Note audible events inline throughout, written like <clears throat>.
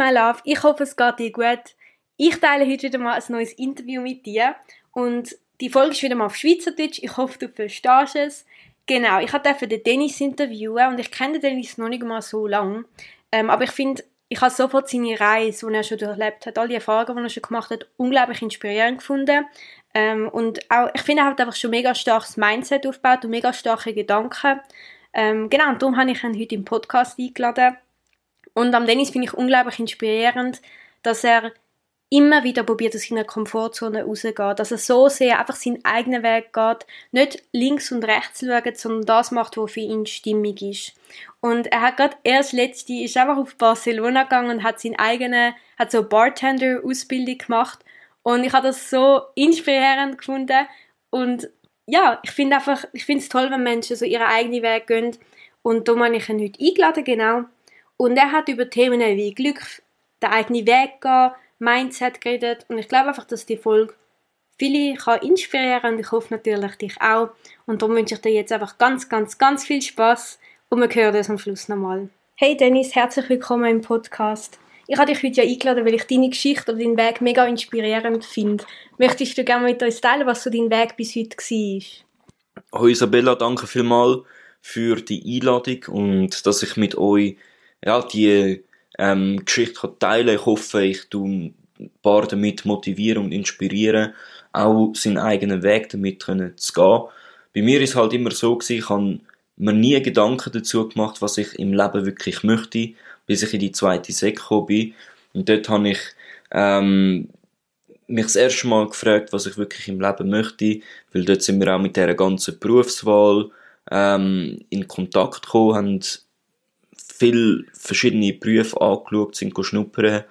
My love, ich hoffe, es geht dir gut. Ich teile heute wieder mal ein neues Interview mit dir und die Folge ist wieder mal auf Schweizerdeutsch. Ich hoffe, du verstehst es. Genau, ich durfte den Dennis interviewen und ich kenne den Dennis noch nicht mal so lange. Ähm, aber ich finde, ich habe sofort seine Reise, die er schon durchlebt hat, all die Erfahrungen, die er schon gemacht hat, unglaublich inspirierend gefunden. Ähm, und auch, ich finde, er hat einfach schon mega starkes Mindset aufgebaut und mega starke Gedanken. Ähm, genau, und darum habe ich ihn heute im Podcast eingeladen. Und am Dennis finde ich unglaublich inspirierend, dass er immer wieder probiert, aus seiner Komfortzone rauszugeht. Dass er so sehr einfach seinen eigenen Weg geht, nicht links und rechts schaut, sondern das macht, was für ihn stimmig ist. Und er hat gerade erst letzte, ist einfach auf Barcelona gegangen und hat seine eigene, hat so Bartender-Ausbildung gemacht. Und ich habe das so inspirierend gefunden. Und ja, ich finde einfach, ich finde es toll, wenn Menschen so ihren eigenen Weg gehen. Und da habe ich ihn heute eingeladen, genau. Und er hat über Themen wie Glück, der eigene Weg gehen, Mindset geredet. Und ich glaube einfach, dass die Folge viele kann inspirieren und ich hoffe natürlich dich auch. Und darum wünsche ich dir jetzt einfach ganz, ganz, ganz viel Spaß und wir hören uns am Schluss nochmal. Hey Dennis, herzlich willkommen im Podcast. Ich habe dich heute ja eingeladen, weil ich deine Geschichte oder deinen Weg mega inspirierend finde. Möchtest du gerne mit uns teilen, was so dein Weg bis heute war? Hallo Isabella, danke vielmals für die Einladung und dass ich mit euch ja, die ähm, Geschichte kann teilen Ich hoffe, ich tu ein paar damit motivieren und inspirieren, auch seinen eigenen Weg damit können zu gehen. Bei mir ist halt immer so gewesen, ich habe mir nie Gedanken dazu gemacht, was ich im Leben wirklich möchte, bis ich in die zweite Sek gekommen bin. Und dort habe ich ähm, mich das erste Mal gefragt, was ich wirklich im Leben möchte, weil dort sind wir auch mit der ganzen Berufswahl ähm, in Kontakt gekommen, haben viele verschiedene Berufe angeschaut, sind schnuppern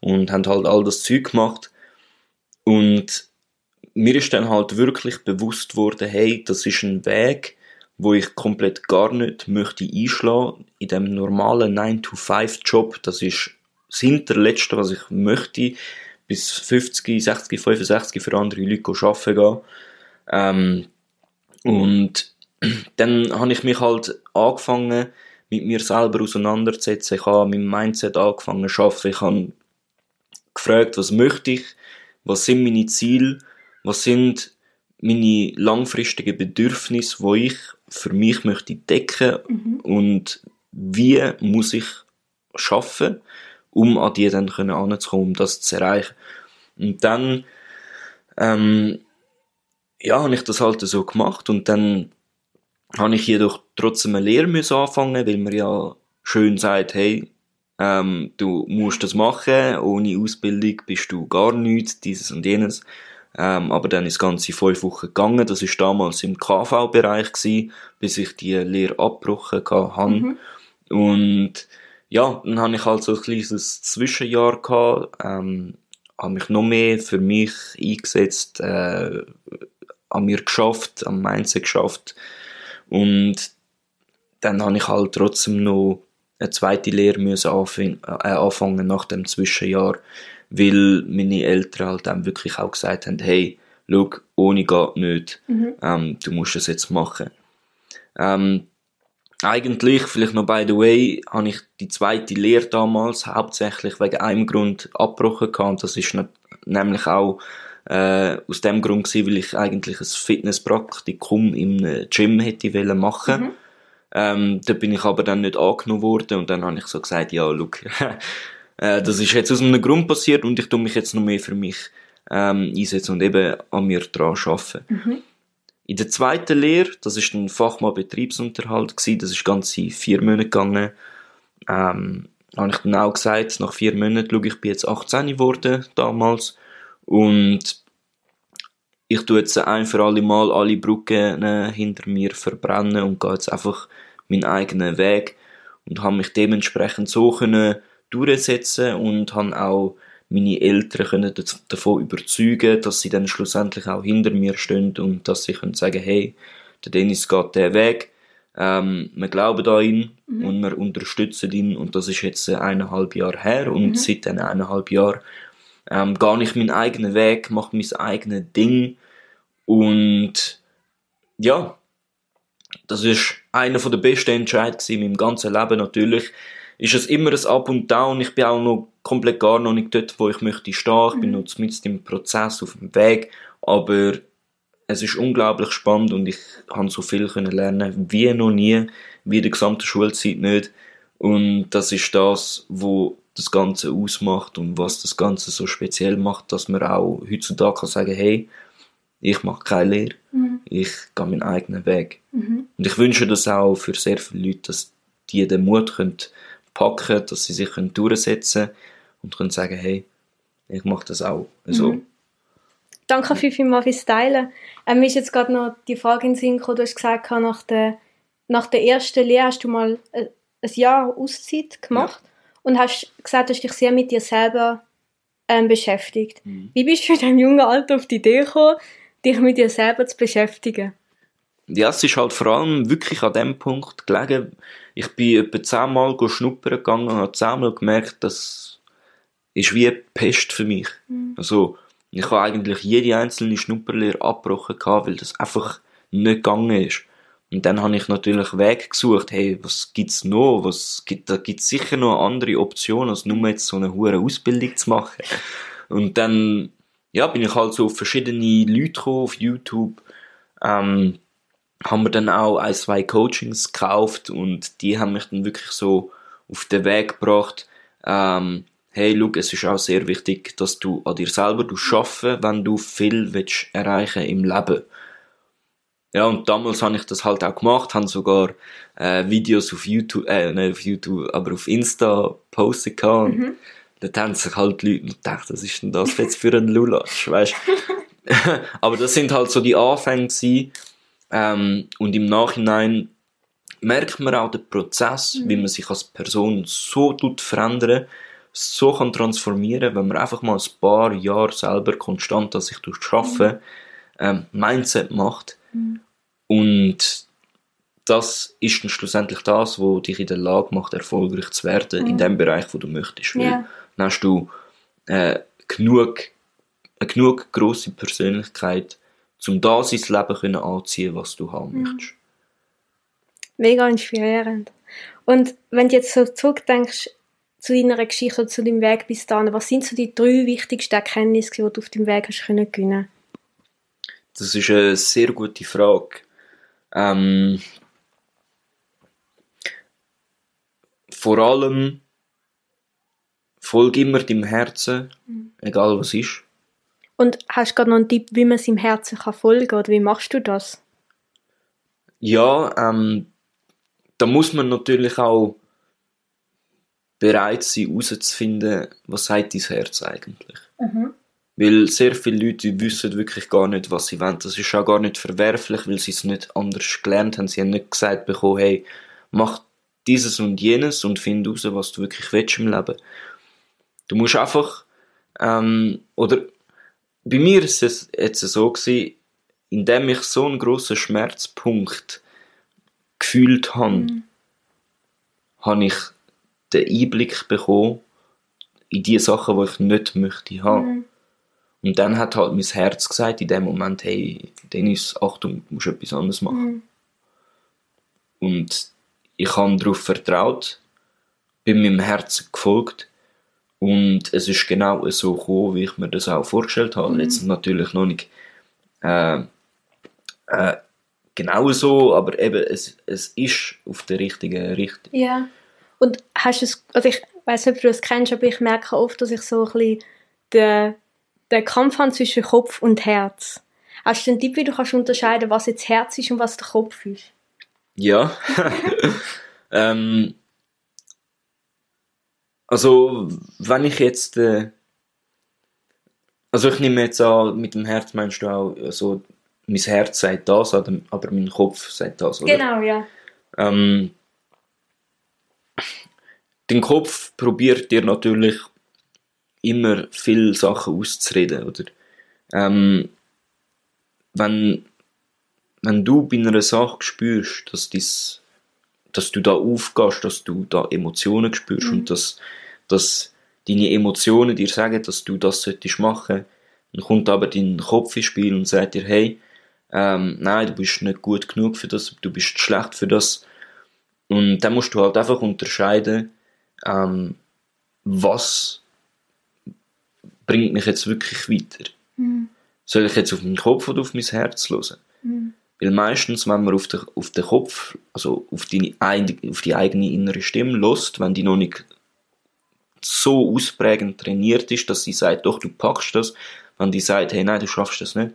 und haben halt all das Zeug gemacht. Und mir ist dann halt wirklich bewusst worden, hey, das ist ein Weg, wo ich komplett gar nicht möchte einschlagen. In dem normalen 9-to-5-Job, das ist das Hinterletzte, was ich möchte, bis 50, 60, 65 für andere Leute arbeiten gehen. Ähm, und <clears throat> dann habe ich mich halt angefangen, mit mir selber auseinandersetzen. Ich habe mit meinem Mindset angefangen zu arbeiten. Ich habe gefragt, was möchte ich, was sind meine Ziele, was sind meine langfristigen Bedürfnisse, wo ich für mich möchte decken mhm. und wie muss ich schaffen, um an die dann können anzukommen, um das zu erreichen. Und dann ähm, ja, habe ich das halt so gemacht und dann habe ich jedoch trotzdem eine Lehre müssen anfangen, weil man ja schön sagt, hey, ähm, du musst das machen, ohne Ausbildung bist du gar nichts, dieses und jenes. Ähm, aber dann ist das ganze fünf Wochen gegangen. Das ist damals im KV-Bereich gewesen, bis ich die Lehre abgebrochen habe. Mhm. Und ja, dann habe ich halt so ein kleines Zwischenjahr gehabt, ähm, habe mich noch mehr für mich eingesetzt, äh, an mir geschafft, am Mindset geschafft, und dann habe ich halt trotzdem noch eine zweite Lehre müssen anfangen, äh, anfangen nach dem Zwischenjahr, weil meine Eltern halt dann wirklich auch gesagt haben, hey, schau, ohne geht nicht, mhm. ähm, du musst es jetzt machen. Ähm, eigentlich, vielleicht noch by the way, habe ich die zweite Lehre damals hauptsächlich wegen einem Grund abgebrochen gehabt. Das ist nämlich auch äh, aus dem Grund gewesen, weil ich eigentlich ein Fitnesspraktikum im Gym hätte wollen machen. Mhm. Ähm, da bin ich aber dann nicht angenommen worden und dann habe ich so gesagt, ja, look, <laughs> äh, das ist jetzt aus einem Grund passiert und ich tue mich jetzt noch mehr für mich ähm, einsetzen und eben an mir dran arbeiten. Mhm. In der zweiten Lehre, das ist ein Fachmann Betriebsunterhalt gewesen, das ist ganze vier Monate gegangen, ähm, habe ich dann auch gesagt, nach vier Monaten, schau, ich bin jetzt 18 geworden damals und ich tue jetzt ein für alle Mal alle Brücken äh, hinter mir verbrennen und gehe jetzt einfach meinen eigenen Weg und habe mich dementsprechend so können durchsetzen und habe auch meine Eltern können davon überzeugen, dass sie dann schlussendlich auch hinter mir stehen und dass sie können sagen, hey, der Dennis geht den Weg, ähm, wir glauben an ihn mhm. und wir unterstützen ihn und das ist jetzt eineinhalb Jahre her und mhm. seit diesen eineinhalb Jahren ähm, gehe ich meinen eigenen Weg, mache mein eigenes Ding und ja, das ist einer der besten Entscheidungen in meinem ganzen Leben natürlich. Ist es immer ein Up und Down. Ich bin auch noch komplett gar noch nicht dort, wo ich möchte stehen. Ich mhm. bin noch mit im Prozess, auf dem Weg. Aber es ist unglaublich spannend und ich habe so viel können lernen wie noch nie, wie die gesamte Schulzeit nicht. Und das ist das, wo das Ganze ausmacht und was das Ganze so speziell macht, dass man auch heutzutage kann sagen, hey, ich mache keine Lehre, mhm. ich gehe meinen eigenen Weg. Mhm. Und ich wünsche das auch für sehr viele Leute, dass die den Mut können packen dass sie sich können durchsetzen und können sagen, hey, ich mache das auch. Also, mhm. Danke viel, viel mal fürs Teilen. Ähm, mir ist jetzt gerade noch die Frage in den Sinn gekommen, du hast gesagt, nach der, nach der ersten Lehre hast du mal ein, äh, ein Jahr Auszeit gemacht ja. Und hast gesagt, du hast dich sehr mit dir selber ähm, beschäftigt. Mhm. Wie bist du in deinem jungen Alter auf die Idee gekommen, dich mit dir selber zu beschäftigen? Ja, es ist halt vor allem wirklich an dem Punkt gelegen. Ich bin etwa zehnmal schnuppern gegangen und habe zehnmal gemerkt, das ist wie eine Pest für mich. Mhm. Also, ich habe eigentlich jede einzelne Schnupperlehre abgebrochen, weil das einfach nicht gegangen ist. Und dann habe ich natürlich Weg gesucht, hey, was gibt's noch? Was gibt, da gibt's sicher noch andere Optionen, als nur jetzt so eine hohe Ausbildung zu machen. Und dann, ja, bin ich halt so auf verschiedene Leute gekommen, auf YouTube, ähm, haben wir dann auch ein, zwei Coachings gekauft und die haben mich dann wirklich so auf den Weg gebracht, ähm, hey, schau, es ist auch sehr wichtig, dass du an dir selber schaffen wenn du viel willst erreichen im Leben. Ja, und damals habe ich das halt auch gemacht, habe sogar äh, Videos auf YouTube, äh, nicht auf YouTube, aber auf Insta postet gehabt. Mhm. Dort haben sich halt Leute gedacht, was ist denn das jetzt für ein Lulatsch, weißt <laughs> Aber das sind halt so die Anfänge gewesen. Ähm, und im Nachhinein merkt man auch den Prozess, mhm. wie man sich als Person so tut verändern so kann transformieren, wenn man einfach mal ein paar Jahre selber konstant an sich durchschaffen, mhm. Ähm, Mindset macht. Mhm. Und das ist dann schlussendlich das, was dich in der Lage macht, erfolgreich zu werden mhm. in dem Bereich, wo du möchtest. Weil dann hast du äh, genug, eine genug grosse Persönlichkeit, um da sein Leben können anziehen, was du haben mhm. möchtest. Mega inspirierend. Und wenn du jetzt so zurückdenkst, zu deiner Geschichte, zu deinem Weg bis dahin, was sind so die drei wichtigsten Erkenntnisse, die du auf dem Weg hast können gewinnen? Das ist eine sehr gute Frage. Ähm, vor allem folge immer deinem Herzen, mhm. egal was ist. Und hast du gerade noch einen Tipp, wie man seinem Herzen kann folgen kann? Oder wie machst du das? Ja, ähm, da muss man natürlich auch bereit sein, herauszufinden, was sagt dein Herz eigentlich. Mhm. Weil sehr viele Leute wissen wirklich gar nicht, was sie wollen. Das ist auch gar nicht verwerflich, weil sie es nicht anders gelernt haben. Sie haben nicht gesagt bekommen, hey, mach dieses und jenes und find raus, was du wirklich willst im Leben. Du musst einfach, ähm, oder bei mir ist es jetzt so gewesen, indem ich so einen grossen Schmerzpunkt gefühlt habe, mhm. habe ich den Einblick bekommen in die Sachen, die ich nicht möchte haben. Mhm. Und dann hat halt mein Herz gesagt in dem Moment, hey, Dennis, Achtung, du musst etwas anderes machen. Mhm. Und ich habe darauf vertraut, bin meinem Herzen gefolgt und es ist genau so gekommen, wie ich mir das auch vorgestellt habe. Mhm. Jetzt natürlich noch nicht äh, äh, genau so, aber eben, es, es ist auf der richtigen Richtung. Ja. Und hast du es, also ich weiß nicht, ob du das kennst, aber ich merke oft, dass ich so ein bisschen den, den Kampf habe zwischen Kopf und Herz. Hast du einen Tipp, wie du kannst unterscheiden, was jetzt Herz ist und was der Kopf ist? Ja. <laughs> ähm, also, wenn ich jetzt, äh, also ich nehme jetzt an, mit dem Herz meinst du auch, also, mein Herz sagt das, aber mein Kopf sagt das, oder? Genau, ja. Ähm, dein Kopf probiert dir natürlich immer viele Sachen auszureden, oder? Ähm, wenn, wenn du bei einer Sache spürst, dass dies, dass du da aufgehst, dass du da Emotionen spürst Mhm. und dass, dass deine Emotionen dir sagen, dass du das solltest machen, dann kommt aber dein Kopf ins Spiel und sagt dir, hey, ähm, nein, du bist nicht gut genug für das, du bist schlecht für das. Und dann musst du halt einfach unterscheiden, ähm, was bringt mich jetzt wirklich weiter. Mhm. Soll ich jetzt auf meinen Kopf oder auf mein Herz hören? Mhm. Weil meistens, wenn man auf den, auf den Kopf, also auf die, ein- auf die eigene innere Stimme lost, wenn die noch nicht so ausprägend trainiert ist, dass sie sagt, doch, du packst das, wenn die sagt, hey, nein, du schaffst das nicht,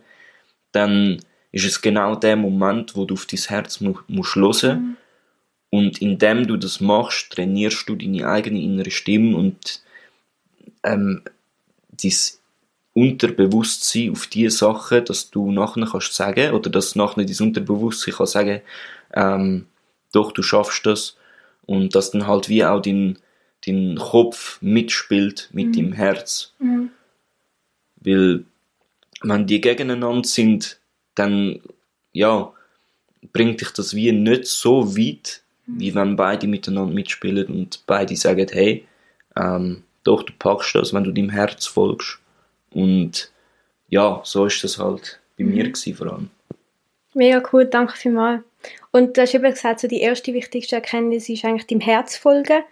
dann ist es genau der Moment, wo du auf dein Herz mu musst hören und indem du das machst, trainierst du deine eigene innere Stimme und ähm, dein Unterbewusstsein auf die Sachen, dass du nachher kannst sagen, oder dass nachher dein Unterbewusstsein kann sagen, ähm, doch, du schaffst das. Und dass dann halt wie auch dein, dein Kopf mitspielt mit deinem Herz. Mhm. Weil, wenn die gegeneinander sind, dann, ja, bringt dich das wie nicht so weit, wie wenn beide miteinander mitspielen und beide sagen, hey, ähm, doch, du packst das, wenn du deinem Herz folgst. Und ja, so ist das halt bei mir gewesen, vor allem. Mega cool, danke vielmals. Und du hast eben gesagt, so die erste wichtigste Erkenntnis ist eigentlich dem Herz folgen.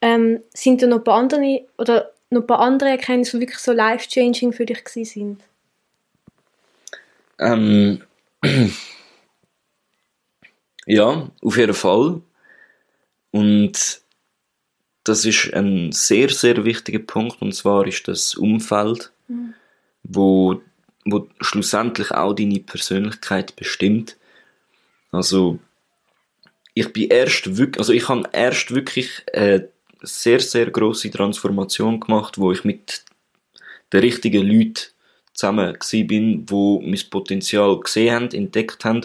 Ähm, sind da noch ein paar andere, oder noch ein paar andere Erkenntnisse, die wirklich so life-changing für dich gewesen sind? Ähm, <clears throat> ja, auf jeden Fall. Und das ist ein sehr, sehr wichtiger Punkt, und zwar ist das Umfeld, wo, wo schlussendlich auch deine Persönlichkeit bestimmt. Also, ich bin erst wirklich, also ich habe erst wirklich eine sehr, sehr große Transformation gemacht, wo ich mit den richtigen Leuten zusammen bin, wo mein Potenzial gesehen haben, entdeckt haben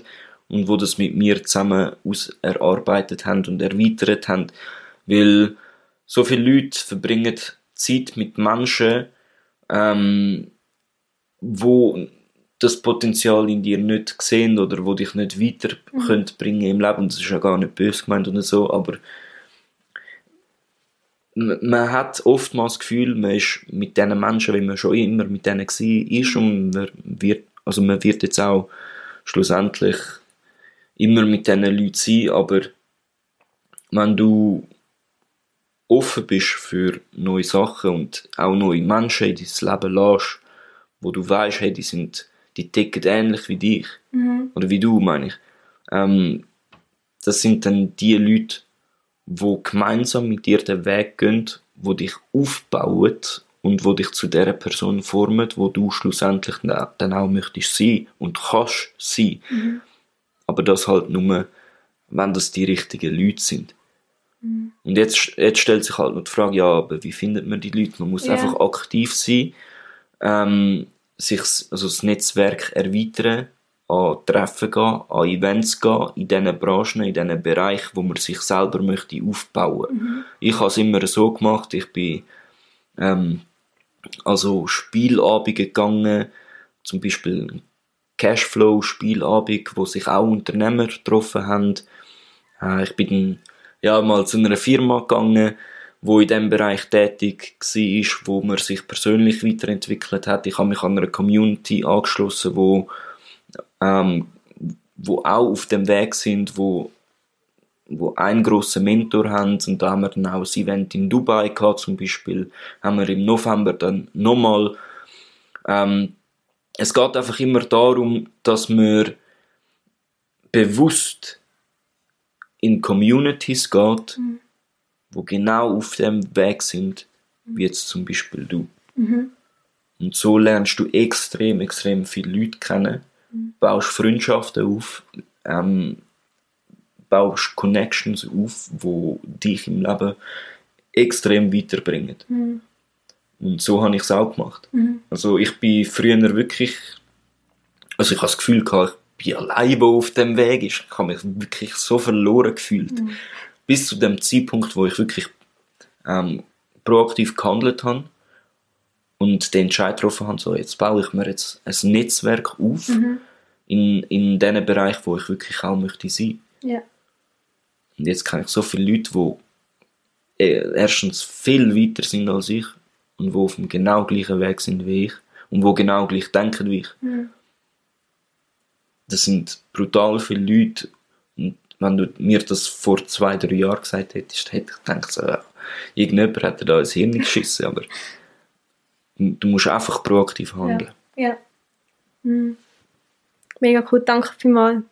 und wo das mit mir zusammen aus erarbeitet haben und erweitert haben, weil so viele Leute verbringen Zeit mit Menschen, ähm, wo das Potenzial in dir nicht sehen oder wo dich nicht weiter können bringen im Leben. Und das ist ja gar nicht böse gemeint oder so, aber man hat oftmals das Gefühl, man ist mit diesen Menschen, wie man schon immer mit denen war, ist und man wird, also man wird jetzt auch schlussendlich immer mit diesen Leuten sein, aber wenn du offen bist für neue Sachen und auch neue Menschen in dein Leben lässt, wo du weißt, hey, die sind, die ticken ähnlich wie dich. Oder wie du, meine ich. Ähm, das sind dann die Leute, wo gemeinsam mit dir den Weg gehen, wo dich aufbauen und wo dich zu der Person formen, wo du schlussendlich dann auch möchtest sein und kannst sein. Aber das halt nur, wenn das die richtigen Leute sind. Und jetzt, jetzt stellt sich halt noch die Frage, ja, aber wie findet man die Leute? Man muss Ja. einfach aktiv sein, ähm, sich also das Netzwerk erweitern, an Treffen gehen, an Events gehen, in diesen Branchen, in diesen Bereichen, wo man sich selber möchte aufbauen. Ich habe es immer so gemacht, ich bin ähm, also Spielabende gegangen, zum Beispiel Cashflow-Spielabend, wo sich auch Unternehmer getroffen haben. Äh, ich bin ja mal zu einer Firma gegangen, wo in dem Bereich tätig war, wo man sich persönlich weiterentwickelt hat. Ich habe mich an einer Community angeschlossen, wo ähm, wo auch auf dem Weg sind, wo wo einen grossen Mentor haben und da haben wir dann auch ein Event in Dubai gehabt zum Beispiel, haben wir im November dann nochmal ähm, es geht einfach immer darum, dass wir bewusst in Communities geht, wo genau auf dem Weg sind, wie jetzt zum Beispiel du. Und so lernst du extrem, extrem viele Leute kennen, baust Freundschaften auf, ähm, baust Connections auf, wo dich im Leben extrem weiterbringen. Und so habe ich es auch gemacht. Also ich bin früher wirklich, also ich habe das Gefühl gehabt, allein, auf dem Weg ist. Ich habe mich wirklich so verloren gefühlt. Bis zu dem Zeitpunkt, wo ich wirklich ähm, proaktiv gehandelt habe und den Entscheid getroffen habe, so jetzt baue ich mir jetzt ein Netzwerk auf in, in den Bereich, wo ich wirklich auch möchte sein. Ja. Und jetzt kenne ich so viele Leute, die äh, erstens viel weiter sind als ich und wo auf dem genau gleichen Weg sind wie ich und wo genau gleich denken wie ich. Mhm. Das sind brutal viele Leute. Und wenn du mir das vor zwei, drei Jahren gesagt hättest, hätte ich gedacht, so, ja, irgendjemand hat dir da ins Hirn geschissen, aber du musst einfach proaktiv handeln. Ja. Mhm. Mega cool, danke vielmals.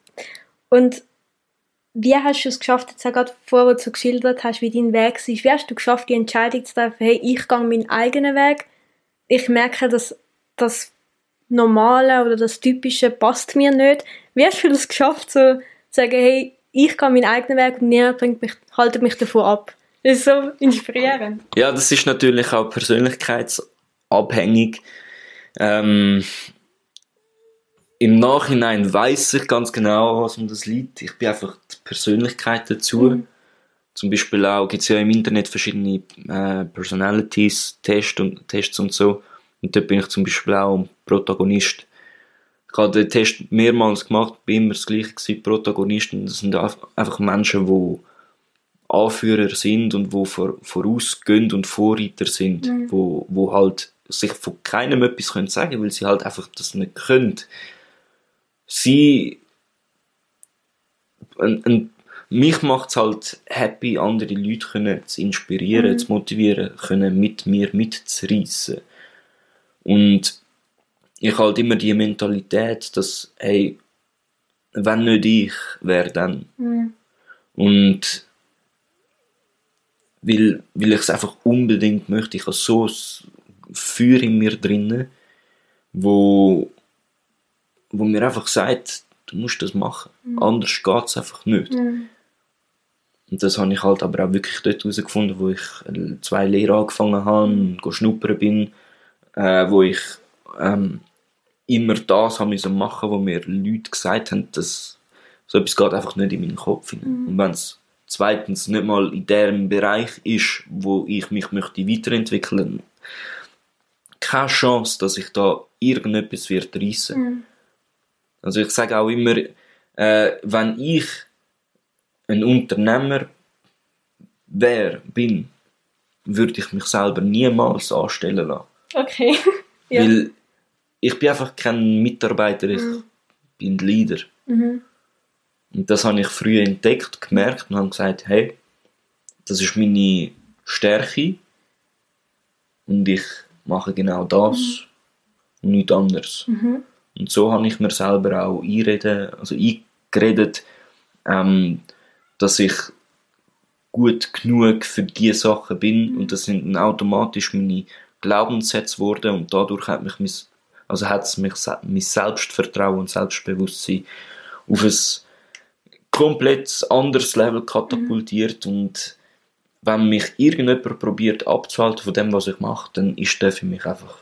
Und wie hast du es geschafft, jetzt auch gerade vorher, wo du geschildert hast, wie dein Weg war, wie hast du geschafft, die Entscheidung zu treffen, hey, ich gehe meinen eigenen Weg, ich merke, dass das Normale oder das Typische passt mir nicht. Wie hast du das geschafft, so zu sagen, hey, ich gehe meinen eigenen Weg und niemand bringt mich, haltet mich davon ab? Das ist so inspirierend. Ja, das ist natürlich auch persönlichkeitsabhängig. Ähm, Im Nachhinein weiß ich ganz genau, was um das liegt. Ich bin einfach die Persönlichkeit dazu. Mhm. Zum Beispiel auch gibt es ja im Internet verschiedene äh, Personalities, Tests und, Tests und so. Und dort bin ich zum Beispiel auch Protagonist. Ich habe den Test mehrmals gemacht, bin immer das gleiche gewesen, Protagonisten. Das sind einfach Menschen, die Anführer sind und die vor, vorausgehen und Vorreiter sind, wo, wo halt sich von keinem etwas können sagen, weil sie halt einfach das nicht können. Sie ein, ein, mich macht es halt happy, andere Leute können zu inspirieren, zu motivieren, können mit mir mitzureissen. Und ich halt immer die Mentalität, dass, hey, wenn nicht ich, wer dann? Mhm. Und weil, weil ich es einfach unbedingt möchte, ich habe so ein Feuer in mir drinnen, wo, wo mir einfach sagt, du musst das machen. Anders geht es einfach nicht. Mhm. Und das habe ich halt aber auch wirklich dort herausgefunden, wo ich äh, zwei Lehre angefangen habe, go schnuppern bin, äh, wo ich ähm, immer das haben müssen machen, wo mir Leute gesagt haben, dass so etwas geht einfach nicht in meinen Kopf hinein. Und wenn es zweitens nicht mal in dem Bereich ist, wo ich mich möchte weiterentwickeln, keine Chance, dass ich da irgendetwas wird reissen. Also ich sage auch immer, äh, wenn ich ein Unternehmer wäre, bin, würde ich mich selber niemals anstellen lassen. Okay. <laughs> ja. Weil ich bin einfach kein Mitarbeiter, ich bin Leader. Mhm. Und das habe ich früh entdeckt, gemerkt und habe gesagt, hey, das ist meine Stärke und ich mache genau das und nichts anderes. Mhm. Und so habe ich mir selber auch einreden, also eingeredet, ähm, dass ich gut genug für die Sachen bin und das sind dann automatisch meine Glaubenssätze geworden und dadurch hat mich mein, also hat es mich mein Selbstvertrauen und Selbstbewusstsein auf ein komplett anderes Level katapultiert und wenn mich irgendjemand probiert abzuhalten von dem, was ich mache, dann ist der für mich einfach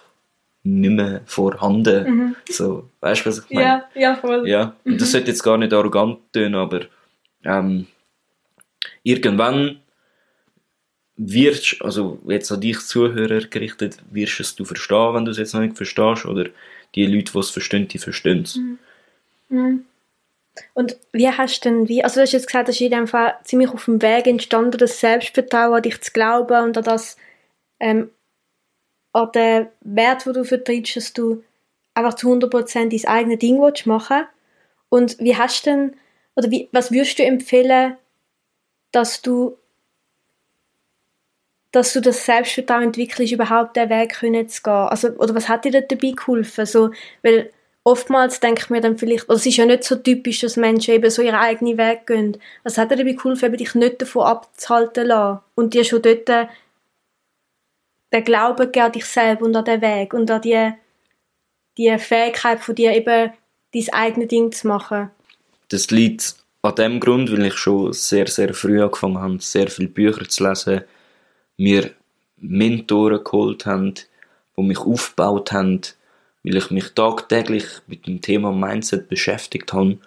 nicht mehr vorhanden. So, weißt du, was ich meine? ja, ja, voll. Ja, und das sollte jetzt gar nicht arrogant tönen, aber ähm, irgendwann wirst, also jetzt an dich Zuhörer gerichtet, wirst es du verstehen, wenn du es jetzt noch nicht verstehst, oder die Leute, die es verstehen, die verstehen es. Und wie hast du denn, wie, also du hast jetzt gesagt, das ist in dem Fall ziemlich auf dem Weg entstanden, das Selbstvertrauen an dich zu glauben und an das, ähm, an den Wert, den du vertrittst, dass du einfach zu 100% dein eigenes Ding willst machen. Und wie hast du denn, oder wie, was würdest du empfehlen, dass du dass du das Selbstvertrauen entwickelst, überhaupt den Weg zu gehen? Also, oder was hat dir dabei geholfen? So, weil oftmals denke ich mir dann vielleicht, oder es ist ja nicht so typisch, dass Menschen eben so ihren eigenen Weg gehen. Was hat dir dabei geholfen, dich nicht davon abzuhalten lassen und dir schon dort den Glauben an dich selber und an den Weg und an die, die Fähigkeit von dir eben dein eigenes Ding zu machen? Das liegt an dem Grund, weil ich schon sehr, sehr früh angefangen habe, sehr viele Bücher zu lesen, mir Mentoren geholt haben, die mich aufgebaut haben, weil ich mich tagtäglich mit dem Thema Mindset beschäftigt habe.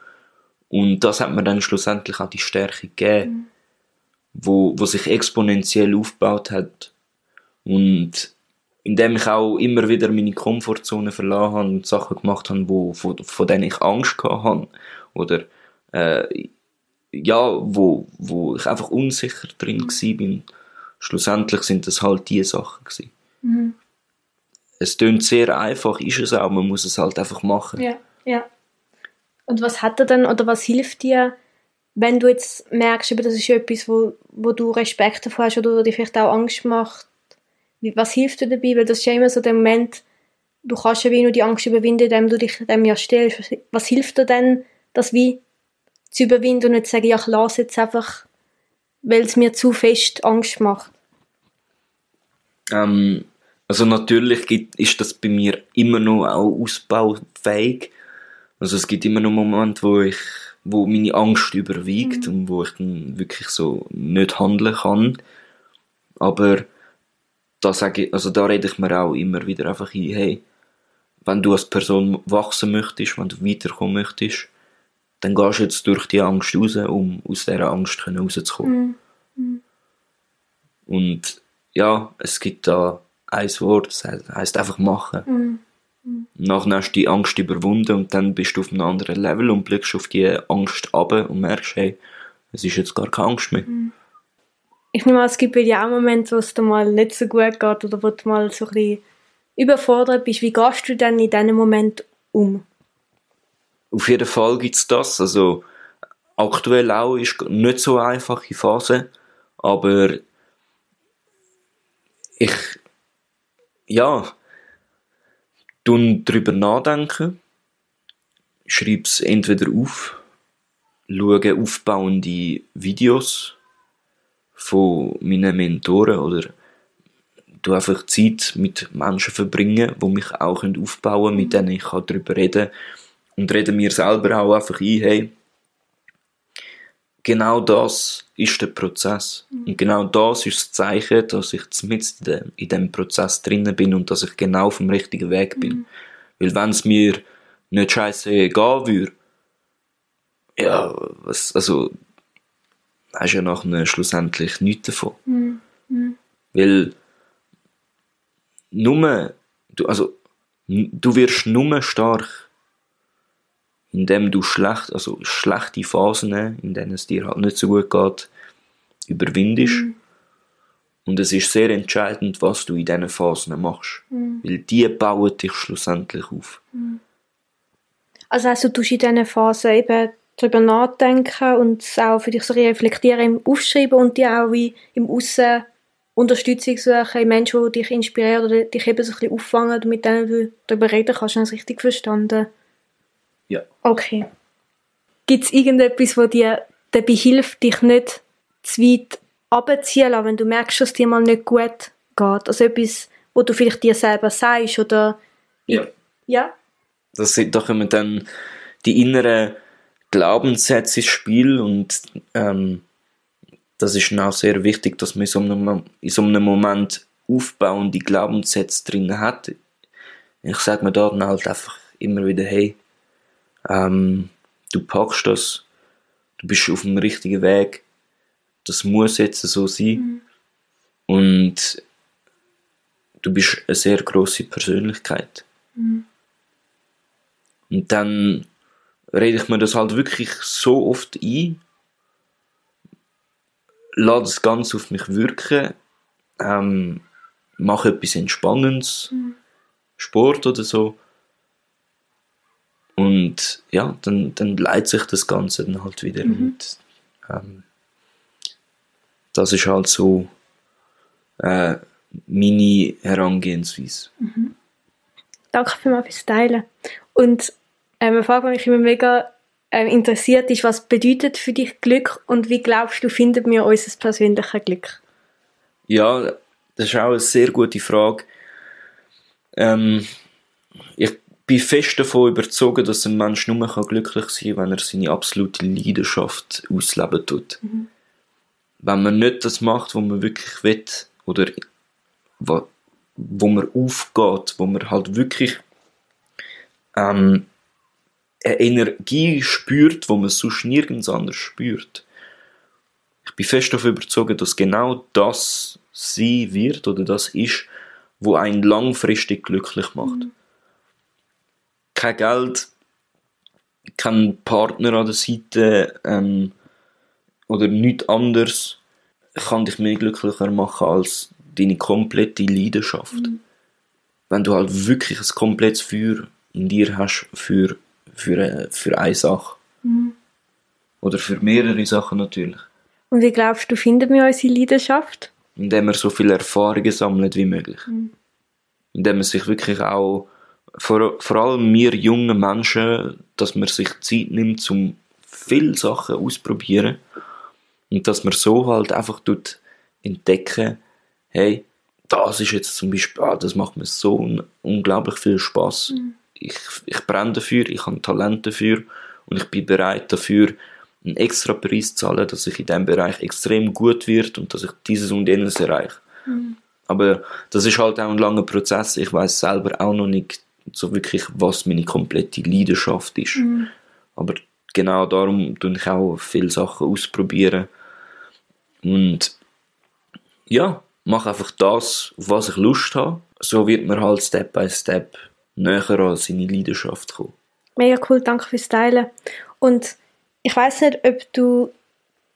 Und das hat mir dann schlussendlich auch die Stärke gegeben, wo, wo sich exponentiell aufgebaut hat. Und indem ich auch immer wieder meine Komfortzone verlassen habe und Sachen gemacht habe, wo, von, von denen ich Angst habe. Oder, äh, ja, wo, wo ich einfach unsicher drin war. Schlussendlich sind das halt die Sachen gewesen. Mhm. Es klingt sehr einfach, ist es auch, man muss es halt einfach machen. Ja, ja. Und was hat er denn, oder was hilft dir, wenn du jetzt merkst, das ist etwas, wo, wo du Respekt davor hast oder dir vielleicht auch Angst macht, was hilft dir dabei? Weil das ist ja immer so der Moment, du kannst ja wie nur die Angst überwinden, indem du dich dem ja stellst. Was, was hilft dir denn, das wie zu überwinden und nicht zu sagen, ja, ich lasse jetzt einfach, weil es mir zu fest Angst macht? Ähm, also natürlich gibt, ist das bei mir immer noch auch ausbaufähig. Also es gibt immer noch Momente, wo ich, wo meine Angst überwiegt und wo ich dann wirklich so nicht handeln kann. Aber da sage ich, also da rede ich mir auch immer wieder einfach ein, hey, wenn du als Person wachsen möchtest, wenn du weiterkommen möchtest, dann gehst du jetzt durch die Angst raus, um aus dieser Angst rauszukommen. Und ja, es gibt da ein Wort, das heißt- heisst einfach machen. Nachher hast du die Angst überwunden und dann bist du auf einem anderen Level und blickst auf die Angst ab und merkst, hey, es ist jetzt gar keine Angst mehr. Ich nehme an, es gibt bei dir auch Momente, wo es dir mal nicht so gut geht oder wo du mal so ein bisschen überfordert bist. Wie gehst du dann in diesem Moment um? Auf jeden Fall gibt's das. Also, aktuell auch ist nicht so eine einfache Phase, aber ich, ja, tun drüber nachdenken, schreib's entweder auf, schaue aufbauende Videos von meinen Mentoren oder du einfach Zeit mit Menschen verbringen, die mich auch aufbauen können, mit denen ich kann darüber reden und rede mir selber auch einfach ein, hey, genau das ist der Prozess. Und genau das ist das Zeichen, dass ich mit in dem, in dem Prozess drinnen bin und dass ich genau auf dem richtigen Weg bin. Weil wenn es mir nicht scheiße gehen würde, ja, was, also, hast ja nachher schlussendlich nichts davon. Weil, nur, du, also, du wirst nur stark, indem du schlecht, also schlechte Phasen, in denen es dir halt nicht so gut geht, überwindest. Und es ist sehr entscheidend, was du in diesen Phasen machst. Weil die bauen dich schlussendlich auf. Also heißt, du tust in diesen Phasen eben darüber nachdenken und es auch für dich so reflektieren im Aufschreiben und dir auch wie im Aussen Unterstützung suchen in Menschen, die dich inspirieren oder dich eben so ein bisschen auffangen und mit denen du darüber reden kannst. Habe ich das richtig verstanden? Ja. Okay. Gibt es irgendetwas, wo dir dabei hilft, dich nicht zu weit runterziehen lassen, wenn du merkst, dass es dir mal nicht gut geht? Also etwas, wo du vielleicht dir selber sagst oder... Ja. Ja? Das sind, da kommen dann die inneren Glaubenssätze ins Spiel und ähm, das ist dann auch sehr wichtig, dass man in so einem, in so einem Moment aufbauende Glaubenssätze drin hat. Ich sage mir da dann halt einfach immer wieder, hey, ähm, du packst das, du bist auf dem richtigen Weg, das muss jetzt so sein. Und du bist eine sehr große Persönlichkeit. Und dann rede ich mir das halt wirklich so oft ein, lade das Ganze auf mich wirken, ähm, mache etwas Entspannendes, Sport oder so. Und ja, dann, dann leitet sich das Ganze dann halt wieder. Und ähm, das ist halt so äh, meine Herangehensweise. Danke vielmals fürs Teilen. Und ähm, eine Frage, die mich immer mega ähm, interessiert, ist, was bedeutet für dich Glück und wie glaubst du, finden wir unser persönliches Glück? Ja, das ist auch eine sehr gute Frage. Ähm, ich bin fest davon überzeugt, dass ein Mensch nur kann glücklich sein kann, wenn er seine absolute Leidenschaft ausleben tut. Wenn man nicht das macht, was man wirklich will, oder wo, wo man aufgeht, wo man halt wirklich ähm, eine Energie spürt, wo man sonst nirgends anders spürt. ich bin fest davon überzeugt, dass genau das sein wird oder das ist, wo einen langfristig glücklich macht. Mhm. Kein Geld, kein Partner an der Seite ähm, oder nichts anderes kann dich mehr glücklicher machen als deine komplette Leidenschaft. Mhm. Wenn du halt wirklich ein komplettes Feuer in dir hast für, für, äh, für eine Sache. Mhm. Oder für mehrere Sachen natürlich. Und wie glaubst du, finden wir unsere Leidenschaft? Indem wir so viele Erfahrungen sammelt wie möglich. Mhm. Indem man sich wirklich auch, vor, vor allem wir jungen Menschen, dass man sich Zeit nimmt, um viele Sachen auszuprobieren. Und dass man so halt einfach tut entdecken, hey, das ist jetzt zum Beispiel, ah, das macht mir so un unglaublich viel Spaß. Mhm. Ich, ich brenne dafür, ich habe Talent dafür und ich bin bereit dafür, einen extra Preis zu zahlen, dass ich in diesem Bereich extrem gut wird und dass ich dieses und jenes erreiche. Mhm. Aber das ist halt auch ein langer Prozess. Ich weiß selber auch noch nicht so wirklich, was meine komplette Leidenschaft ist. Mhm. Aber genau darum tue ich auch viele Sachen ausprobieren. Und ja, mache einfach das, auf was ich Lust habe. So wird man halt Step by Step näher an seine Leidenschaft kommen. Mega cool, danke fürs Teilen. Und ich weiß nicht, ob du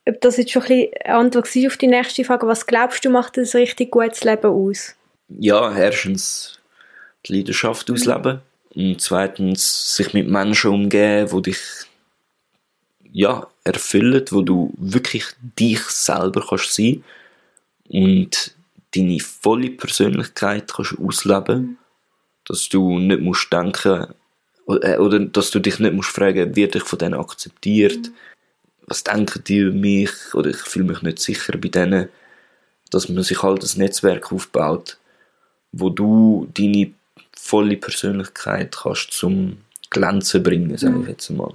ob das jetzt schon ein bisschen eine Antwort war auf die nächste Frage. Was glaubst du, macht ein richtig gutes Leben aus? Ja, erstens die Leidenschaft ausleben und zweitens sich mit Menschen umgehen, die dich ja, erfüllen, wo du wirklich dich selber kannst sein und deine volle Persönlichkeit kannst ausleben, dass du nicht musst denken äh, oder dass du dich nicht musst fragen, wird ich von denen akzeptiert, was denken die über mich? Oder ich fühle mich nicht sicher bei denen, dass man sich halt ein Netzwerk aufbaut, wo du deine volle Persönlichkeit kannst zum Glänzen bringen, sage ich mhm. jetzt mal.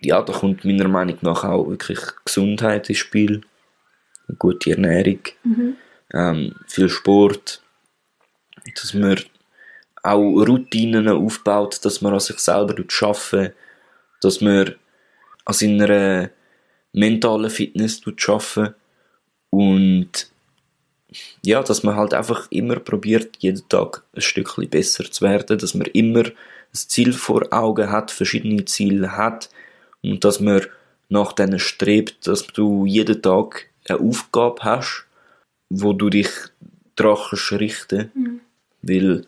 Ja, da kommt meiner Meinung nach auch wirklich Gesundheit ins Spiel, eine gute Ernährung, mhm. ähm, viel Sport, dass man auch Routinen aufbaut, dass man an sich selber arbeiten dass man an seiner mentalen Fitness arbeiten und ja, dass man halt einfach immer probiert, jeden Tag ein Stückchen besser zu werden, dass man immer ein Ziel vor Augen hat, verschiedene Ziele hat und dass man nach denen strebt, dass du jeden Tag eine Aufgabe hast, wo du dich daran richten mhm. weil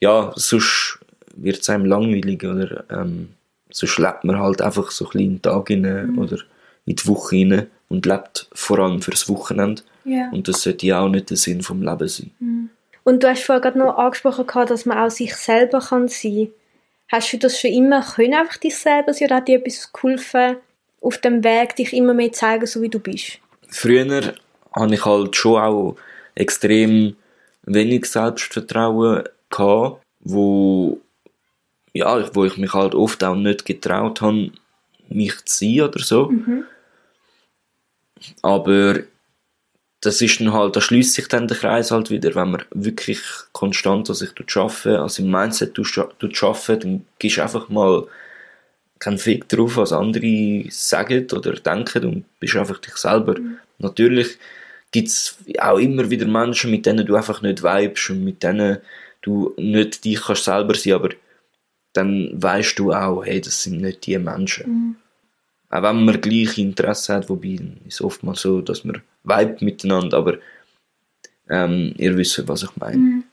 ja, sonst wird es einem langweilig oder ähm, sonst lebt man halt einfach so ein bisschen in den Tag rein mhm. oder in die Woche rein und lebt vor allem fürs Wochenende. Yeah. Und das sollte ja auch nicht der Sinn vom Leben sein. Mhm. Und du hast vorhin gerade noch angesprochen, dass man auch sich selber kann sein kann. Hast du das schon immer können, einfach dich selber sein, oder hat dir etwas geholfen, auf dem Weg dich immer mehr zeigen, so wie du bist? Früher hatte ich halt schon auch extrem wenig Selbstvertrauen gehabt, wo, ja, wo ich mich halt oft auch nicht getraut habe, mich zu sein oder so. Mhm. Aber das ist dann halt, da schließt sich dann der Kreis halt wieder, wenn man wirklich konstant an sich arbeiten, also im Mindset arbeiten, dann gehst du einfach mal keinen Fick drauf, was andere sagen oder denken und bist einfach dich selber. Mhm. Natürlich gibt es auch immer wieder Menschen, mit denen du einfach nicht vibest und mit denen du nicht dich kannst selber sein, aber dann weißt du auch, hey, das sind nicht die Menschen. Mhm. Auch wenn man gleiche Interesse hat, wobei ist es oftmals so, dass man vibet miteinander, aber ähm, ihr wisst, was ich meine. Mhm.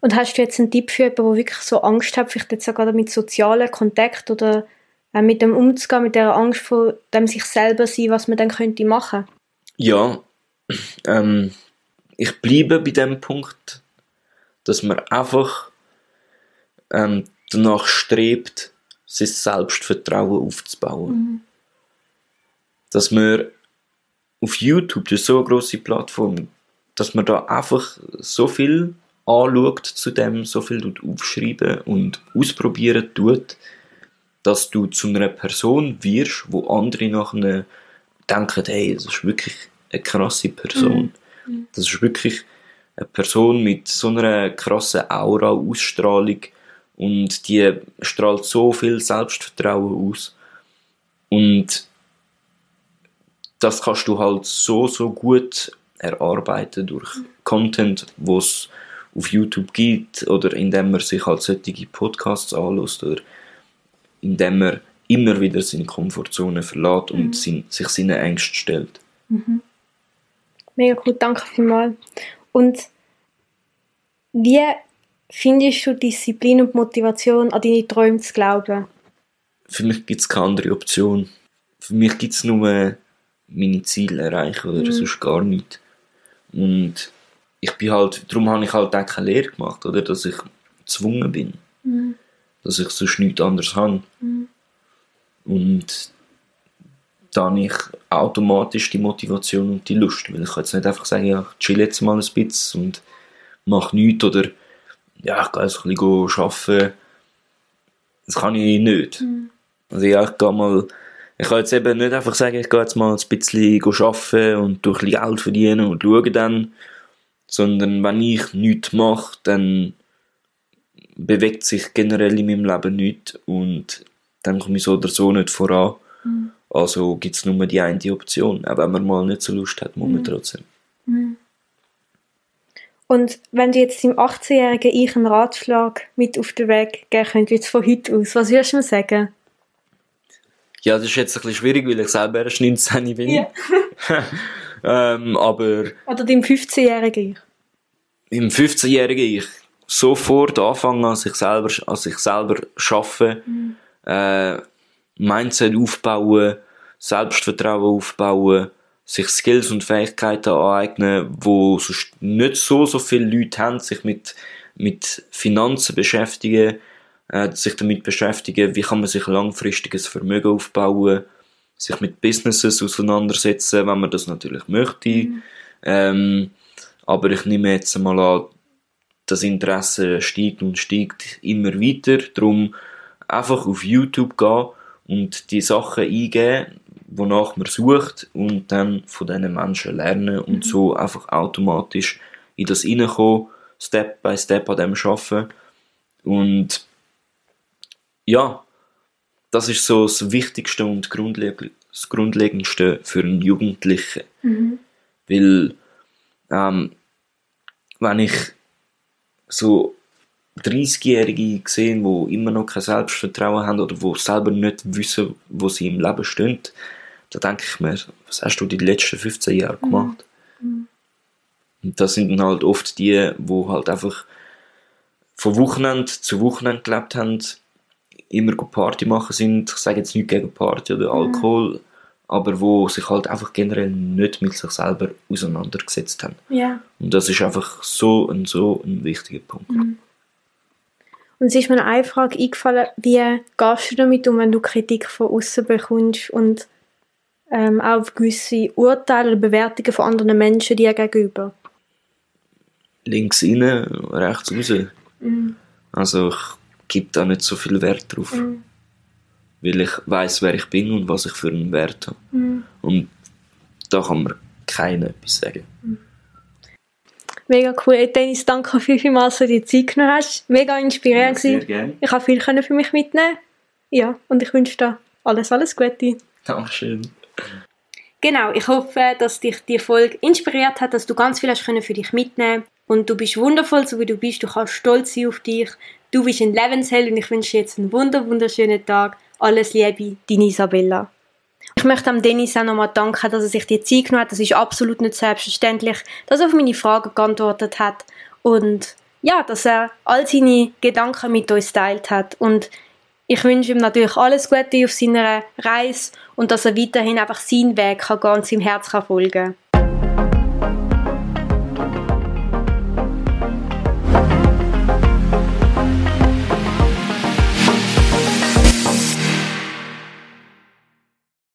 Und hast du jetzt einen Tipp für jemanden, der wirklich so Angst hat, vielleicht jetzt sogar mit sozialen Kontakt oder äh, mit dem umzugehen, mit der Angst vor dem sich selber sein, was man dann könnte machen? Ja, <clears throat> ähm, ich bleibe bei dem Punkt, dass man einfach ähm, danach strebt, sein Selbstvertrauen aufzubauen. Mhm. Dass man auf YouTube, das ist so eine grosse Plattform, dass man da einfach so viel anschaut zu dem, so viel aufschreiben und ausprobieren tut, dass du zu einer Person wirst, wo andere nachher denken, hey, das ist wirklich eine krasse Person. Mhm. Das ist wirklich eine Person mit so einer krassen Aura, Ausstrahlung und die strahlt so viel Selbstvertrauen aus. Und das kannst du halt so, so gut erarbeiten durch Content, wo es auf YouTube gibt oder indem man sich halt solche Podcasts anlässt oder indem man immer wieder seine Komfortzone verlässt und Mhm. sin- sich seinen Ängsten stellt. Mega gut, danke vielmals. Und wie findest du Disziplin und Motivation, an deine Träume zu glauben? Für mich gibt es keine andere Option. Für mich gibt es nur meine Ziele erreichen oder Mhm. sonst gar nichts. Und ich bin halt, darum habe ich halt auch keine Lehre gemacht, oder? Dass ich gezwungen bin. Mhm. Dass ich sonst nichts anderes habe. Und dann ich automatisch die Motivation und die Lust. Weil ich kann jetzt nicht einfach sagen, ja, ich chill jetzt mal ein bisschen und mache nichts oder ja, ich gehe jetzt ein bisschen arbeiten. Das kann ich nicht. Also ja, ich gehe mal, ich kann jetzt eben nicht einfach sagen, ich gehe jetzt mal ein bisschen arbeiten und durch ein bisschen Geld verdienen und schaue dann, sondern wenn ich nichts mache, dann bewegt sich generell in meinem Leben nichts und dann komme ich so oder so nicht voran. Also gibt es nur die eine Option. Auch wenn man mal nicht so Lust hat, muss man trotzdem. Und wenn du jetzt deinem 18-jährigen Ich einen Ratschlag mit auf den Weg geben könntest, jetzt von heute aus, was würdest du mir sagen? Ja, das ist jetzt ein bisschen schwierig, weil ich selber erst 19 bin. <laughs> ähm, aber Oder deinem 15-jährigen Ich? im 15-jährigen ich sofort anfangen, an sich selber, an sich selber arbeiten, äh, Mindset aufbauen, Selbstvertrauen aufbauen, sich Skills und Fähigkeiten aneignen, wo sonst nicht so, so viele Leute haben, sich mit, mit Finanzen beschäftigen, äh, sich damit beschäftigen, wie kann man sich langfristiges Vermögen aufbauen, sich mit Businesses auseinandersetzen, wenn man das natürlich möchte. Ähm, aber ich nehme jetzt mal an, das Interesse steigt und steigt immer weiter. Darum einfach auf YouTube gehen und die Sachen eingeben, wonach man sucht und dann von diesen Menschen lernen und so einfach automatisch in das reinkommen, Step by Step an dem arbeiten. Und ja, das ist so das Wichtigste und das Grundlegendste für einen Jugendlichen. Weil, ähm, wenn ich so 30-Jährige sehe, die immer noch kein Selbstvertrauen haben oder die selber nicht wissen, wo sie im Leben stehen, da denke ich mir, was hast du die letzten 15 Jahre gemacht? Und das sind halt oft die, die halt einfach von Wochenende zu Wochenende gelebt haben, immer Party machen sind. Ich sage jetzt nicht gegen Party oder Alkohol, aber wo sich halt einfach generell nicht mit sich selber auseinandergesetzt haben. Ja. Und das ist einfach so ein so ein wichtiger Punkt. Und es ist mir eine Frage eingefallen, wie gehst du damit um, wenn du Kritik von außen bekommst und ähm, auch gewisse Urteile oder Bewertungen von anderen Menschen dir gegenüber? Links rein, rechts raus. Also ich gebe da nicht so viel Wert drauf. Weil ich weiß, wer ich bin und was ich für einen Wert habe. Und da kann mir keiner etwas sagen. Mega cool. Dennis, danke viel, vielmals, dass du dir die Zeit genommen hast. Mega inspirierend. gerne. Ich habe viel können für mich mitnehmen. Ja, und ich wünsche dir alles, alles Gute. Dankeschön. Genau, ich hoffe, dass dich die Folge inspiriert hat, dass du ganz viel hast für dich mitnehmen und du bist wundervoll, so wie du bist. Du kannst stolz sein auf dich. Du bist ein Lebensheld und ich wünsche dir jetzt einen wunder wunderschönen Tag. Alles Liebe, deine Isabella. Ich möchte am Dennis auch nochmal danken, dass er sich die Zeit genommen hat. Das ist absolut nicht selbstverständlich, dass er auf meine Fragen geantwortet hat und ja, dass er all seine Gedanken mit uns teilt hat. Und ich wünsche ihm natürlich alles Gute auf seiner Reise und dass er weiterhin einfach seinen Weg kann und seinem Herz kann folgen